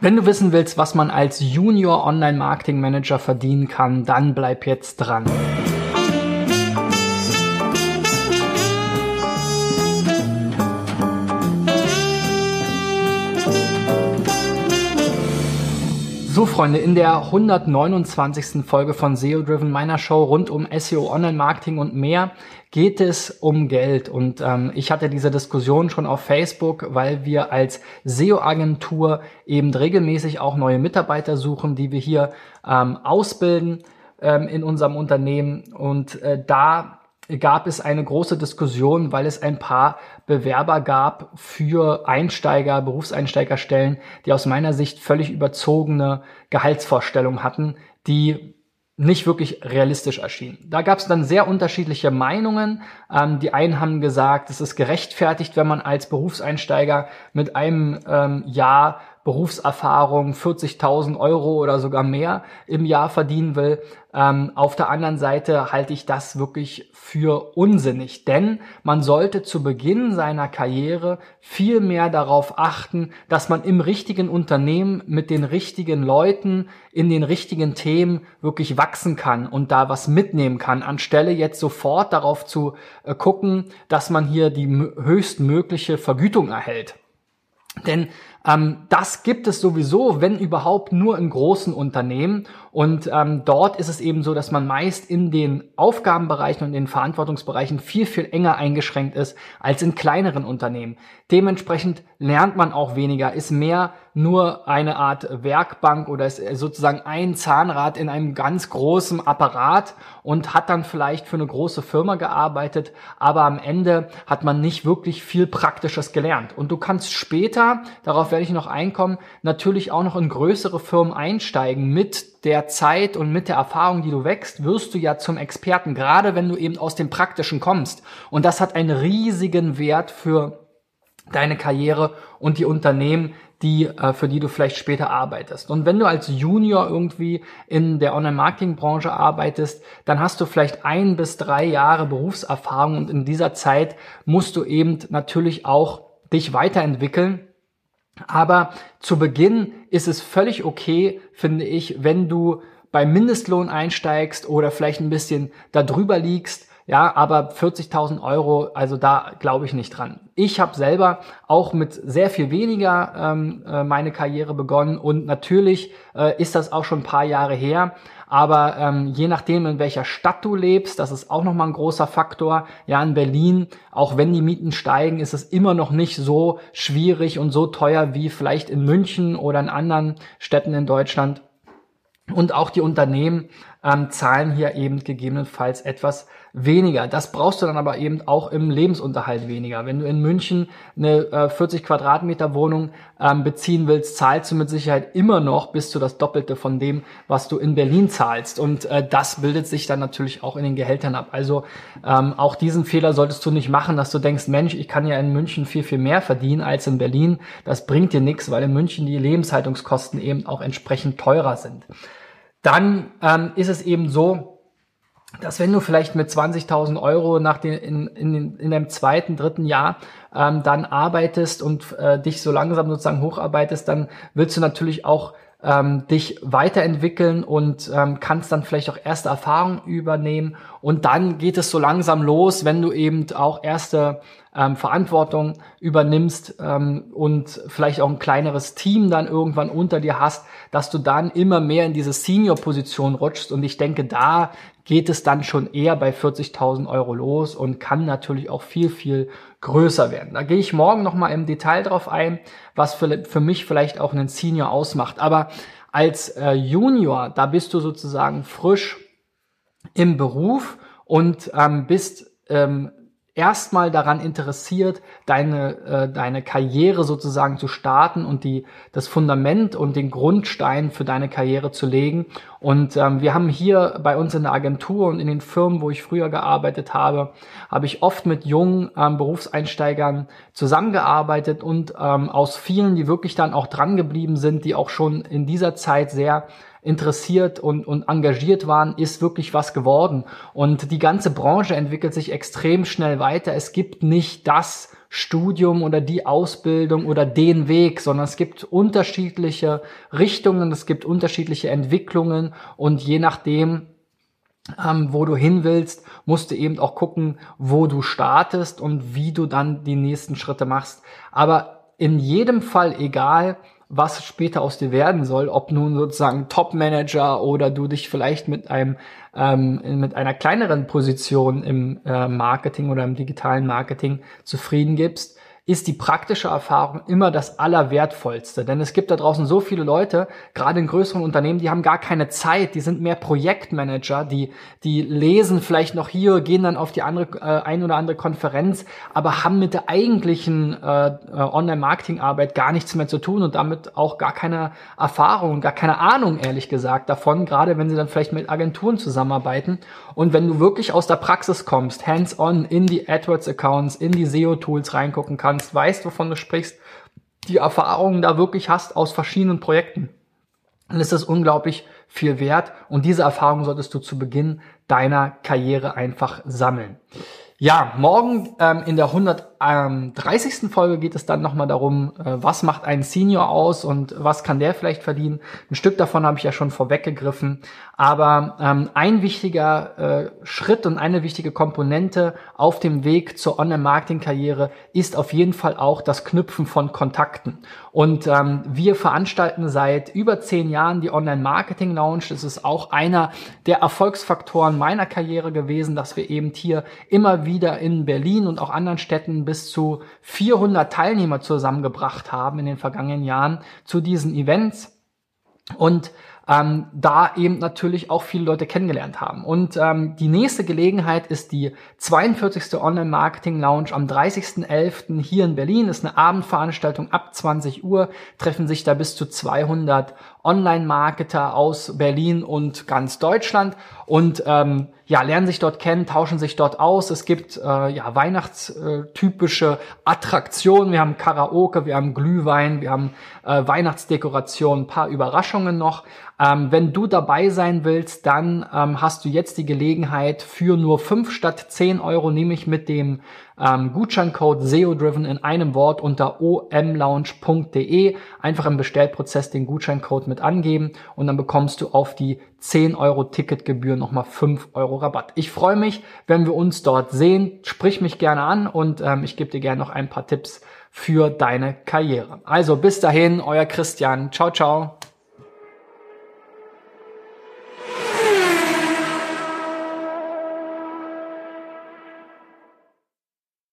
Wenn du wissen willst, was man als Junior Online Marketing Manager verdienen kann, dann bleib jetzt dran. So Freunde, in der 129. Folge von SEO Driven, meiner Show rund um SEO, Online-Marketing und mehr, geht es um Geld. Und ähm, ich hatte diese Diskussion schon auf Facebook, weil wir als SEO-Agentur eben regelmäßig auch neue Mitarbeiter suchen, die wir hier ähm, ausbilden ähm, in unserem Unternehmen. Und äh, da gab es eine große Diskussion, weil es ein paar Bewerber gab für Einsteiger, Berufseinsteigerstellen, die aus meiner Sicht völlig überzogene Gehaltsvorstellungen hatten, die nicht wirklich realistisch erschienen. Da gab es dann sehr unterschiedliche Meinungen. Ähm, die einen haben gesagt, es ist gerechtfertigt, wenn man als Berufseinsteiger mit einem ähm, Jahr Berufserfahrung 40.000 Euro oder sogar mehr im Jahr verdienen will. Ähm, auf der anderen Seite halte ich das wirklich für unsinnig, denn man sollte zu Beginn seiner Karriere viel mehr darauf achten, dass man im richtigen Unternehmen mit den richtigen Leuten in den richtigen Themen wirklich wachsen kann und da was mitnehmen kann, anstelle jetzt sofort darauf zu äh, gucken, dass man hier die höchstmögliche Vergütung erhält. Denn ähm, das gibt es sowieso, wenn überhaupt, nur in großen Unternehmen. Und ähm, dort ist es eben so, dass man meist in den Aufgabenbereichen und in den Verantwortungsbereichen viel, viel enger eingeschränkt ist als in kleineren Unternehmen. Dementsprechend lernt man auch weniger, ist mehr nur eine Art Werkbank oder ist sozusagen ein Zahnrad in einem ganz großen Apparat und hat dann vielleicht für eine große Firma gearbeitet, aber am Ende hat man nicht wirklich viel Praktisches gelernt. Und du kannst später, darauf werde ich noch einkommen, natürlich auch noch in größere Firmen einsteigen mit der Zeit und mit der Erfahrung, die du wächst, wirst du ja zum Experten, gerade wenn du eben aus dem Praktischen kommst. Und das hat einen riesigen Wert für deine Karriere und die Unternehmen, die, äh, für die du vielleicht später arbeitest. Und wenn du als Junior irgendwie in der Online-Marketing-Branche arbeitest, dann hast du vielleicht ein bis drei Jahre Berufserfahrung und in dieser Zeit musst du eben natürlich auch dich weiterentwickeln. Aber zu Beginn ist es völlig okay, finde ich, wenn du beim Mindestlohn einsteigst oder vielleicht ein bisschen darüber liegst, ja, aber 40.000 Euro, also da glaube ich nicht dran. Ich habe selber auch mit sehr viel weniger ähm, äh, meine Karriere begonnen und natürlich äh, ist das auch schon ein paar Jahre her. Aber ähm, je nachdem, in welcher Stadt du lebst, das ist auch nochmal ein großer Faktor. Ja, in Berlin, auch wenn die Mieten steigen, ist es immer noch nicht so schwierig und so teuer wie vielleicht in München oder in anderen Städten in Deutschland. Und auch die Unternehmen ähm, zahlen hier eben gegebenenfalls etwas weniger. Das brauchst du dann aber eben auch im Lebensunterhalt weniger. Wenn du in München eine äh, 40 Quadratmeter Wohnung ähm, beziehen willst, zahlst du mit Sicherheit immer noch bis zu das Doppelte von dem, was du in Berlin zahlst. Und äh, das bildet sich dann natürlich auch in den Gehältern ab. Also ähm, auch diesen Fehler solltest du nicht machen, dass du denkst, Mensch, ich kann ja in München viel, viel mehr verdienen als in Berlin. Das bringt dir nichts, weil in München die Lebenshaltungskosten eben auch entsprechend teurer sind. Dann ähm, ist es eben so, dass wenn du vielleicht mit 20.000 Euro nach den, in, in, in deinem zweiten, dritten Jahr ähm, dann arbeitest und äh, dich so langsam sozusagen hocharbeitest, dann willst du natürlich auch ähm, dich weiterentwickeln und ähm, kannst dann vielleicht auch erste Erfahrungen übernehmen. Und dann geht es so langsam los, wenn du eben auch erste ähm, Verantwortung übernimmst ähm, und vielleicht auch ein kleineres Team dann irgendwann unter dir hast, dass du dann immer mehr in diese Senior-Position rutschst und ich denke, da geht es dann schon eher bei 40.000 Euro los und kann natürlich auch viel, viel größer werden. Da gehe ich morgen nochmal im Detail drauf ein, was für, für mich vielleicht auch einen Senior ausmacht. Aber als äh, Junior, da bist du sozusagen frisch im Beruf und ähm, bist ähm, erstmal daran interessiert, deine, äh, deine Karriere sozusagen zu starten und die, das Fundament und den Grundstein für deine Karriere zu legen. Und ähm, wir haben hier bei uns in der Agentur und in den Firmen, wo ich früher gearbeitet habe, habe ich oft mit jungen ähm, Berufseinsteigern zusammengearbeitet und ähm, aus vielen, die wirklich dann auch dran geblieben sind, die auch schon in dieser Zeit sehr interessiert und, und engagiert waren, ist wirklich was geworden. Und die ganze Branche entwickelt sich extrem schnell weiter. Es gibt nicht das Studium oder die Ausbildung oder den Weg, sondern es gibt unterschiedliche Richtungen, es gibt unterschiedliche Entwicklungen und je nachdem, ähm, wo du hin willst, musst du eben auch gucken, wo du startest und wie du dann die nächsten Schritte machst. Aber in jedem Fall egal, was später aus dir werden soll, ob nun sozusagen Top-Manager oder du dich vielleicht mit einem ähm, mit einer kleineren Position im äh, Marketing oder im digitalen Marketing zufrieden gibst, ist die praktische Erfahrung immer das Allerwertvollste. Denn es gibt da draußen so viele Leute, gerade in größeren Unternehmen, die haben gar keine Zeit, die sind mehr Projektmanager, die, die lesen vielleicht noch hier, gehen dann auf die andere, äh, ein oder andere Konferenz, aber haben mit der eigentlichen äh, äh, Online-Marketing-Arbeit gar nichts mehr zu tun und damit auch gar keine Erfahrung, gar keine Ahnung, ehrlich gesagt, davon, gerade wenn sie dann vielleicht mit Agenturen zusammenarbeiten. Und wenn du wirklich aus der Praxis kommst, hands-on in die AdWords-Accounts, in die SEO-Tools reingucken kannst, kannst, weißt, wovon du sprichst, die Erfahrungen da wirklich hast aus verschiedenen Projekten, dann ist das unglaublich viel wert und diese Erfahrung solltest du zu Beginn deiner Karriere einfach sammeln. Ja, morgen ähm, in der 130. Folge geht es dann nochmal darum, äh, was macht ein Senior aus und was kann der vielleicht verdienen. Ein Stück davon habe ich ja schon vorweggegriffen. Aber ähm, ein wichtiger äh, Schritt und eine wichtige Komponente auf dem Weg zur Online-Marketing-Karriere ist auf jeden Fall auch das Knüpfen von Kontakten. Und ähm, wir veranstalten seit über zehn Jahren die Online-Marketing-Lounge. Das ist auch einer der Erfolgsfaktoren meiner Karriere gewesen, dass wir eben hier immer wieder in Berlin und auch anderen Städten bis zu 400 Teilnehmer zusammengebracht haben in den vergangenen Jahren zu diesen Events. Und ähm, da eben natürlich auch viele Leute kennengelernt haben. Und ähm, die nächste Gelegenheit ist die 42. Online-Marketing-Lounge am 30.11. hier in Berlin. Ist eine Abendveranstaltung ab 20 Uhr. Treffen sich da bis zu 200 Online-Marketer aus Berlin und ganz Deutschland und ähm, ja, lernen sich dort kennen, tauschen sich dort aus. Es gibt äh, ja weihnachtstypische Attraktionen. Wir haben Karaoke, wir haben Glühwein, wir haben äh, Weihnachtsdekoration, ein paar Überraschungen noch. Ähm, wenn du dabei sein willst, dann ähm, hast du jetzt die Gelegenheit für nur fünf statt zehn Euro, nämlich mit dem ähm, Gutscheincode SEO-Driven in einem Wort unter omlounge.de einfach im Bestellprozess den Gutscheincode mit angeben und dann bekommst du auf die 10 Euro Ticketgebühr nochmal 5 Euro Rabatt. Ich freue mich, wenn wir uns dort sehen. Sprich mich gerne an und ähm, ich gebe dir gerne noch ein paar Tipps für deine Karriere. Also bis dahin, euer Christian. Ciao, ciao.